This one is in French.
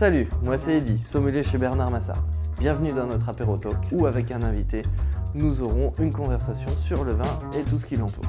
Salut, moi c'est Eddy, sommelier chez Bernard Massard. Bienvenue dans notre apéro talk où avec un invité, nous aurons une conversation sur le vin et tout ce qui l'entoure.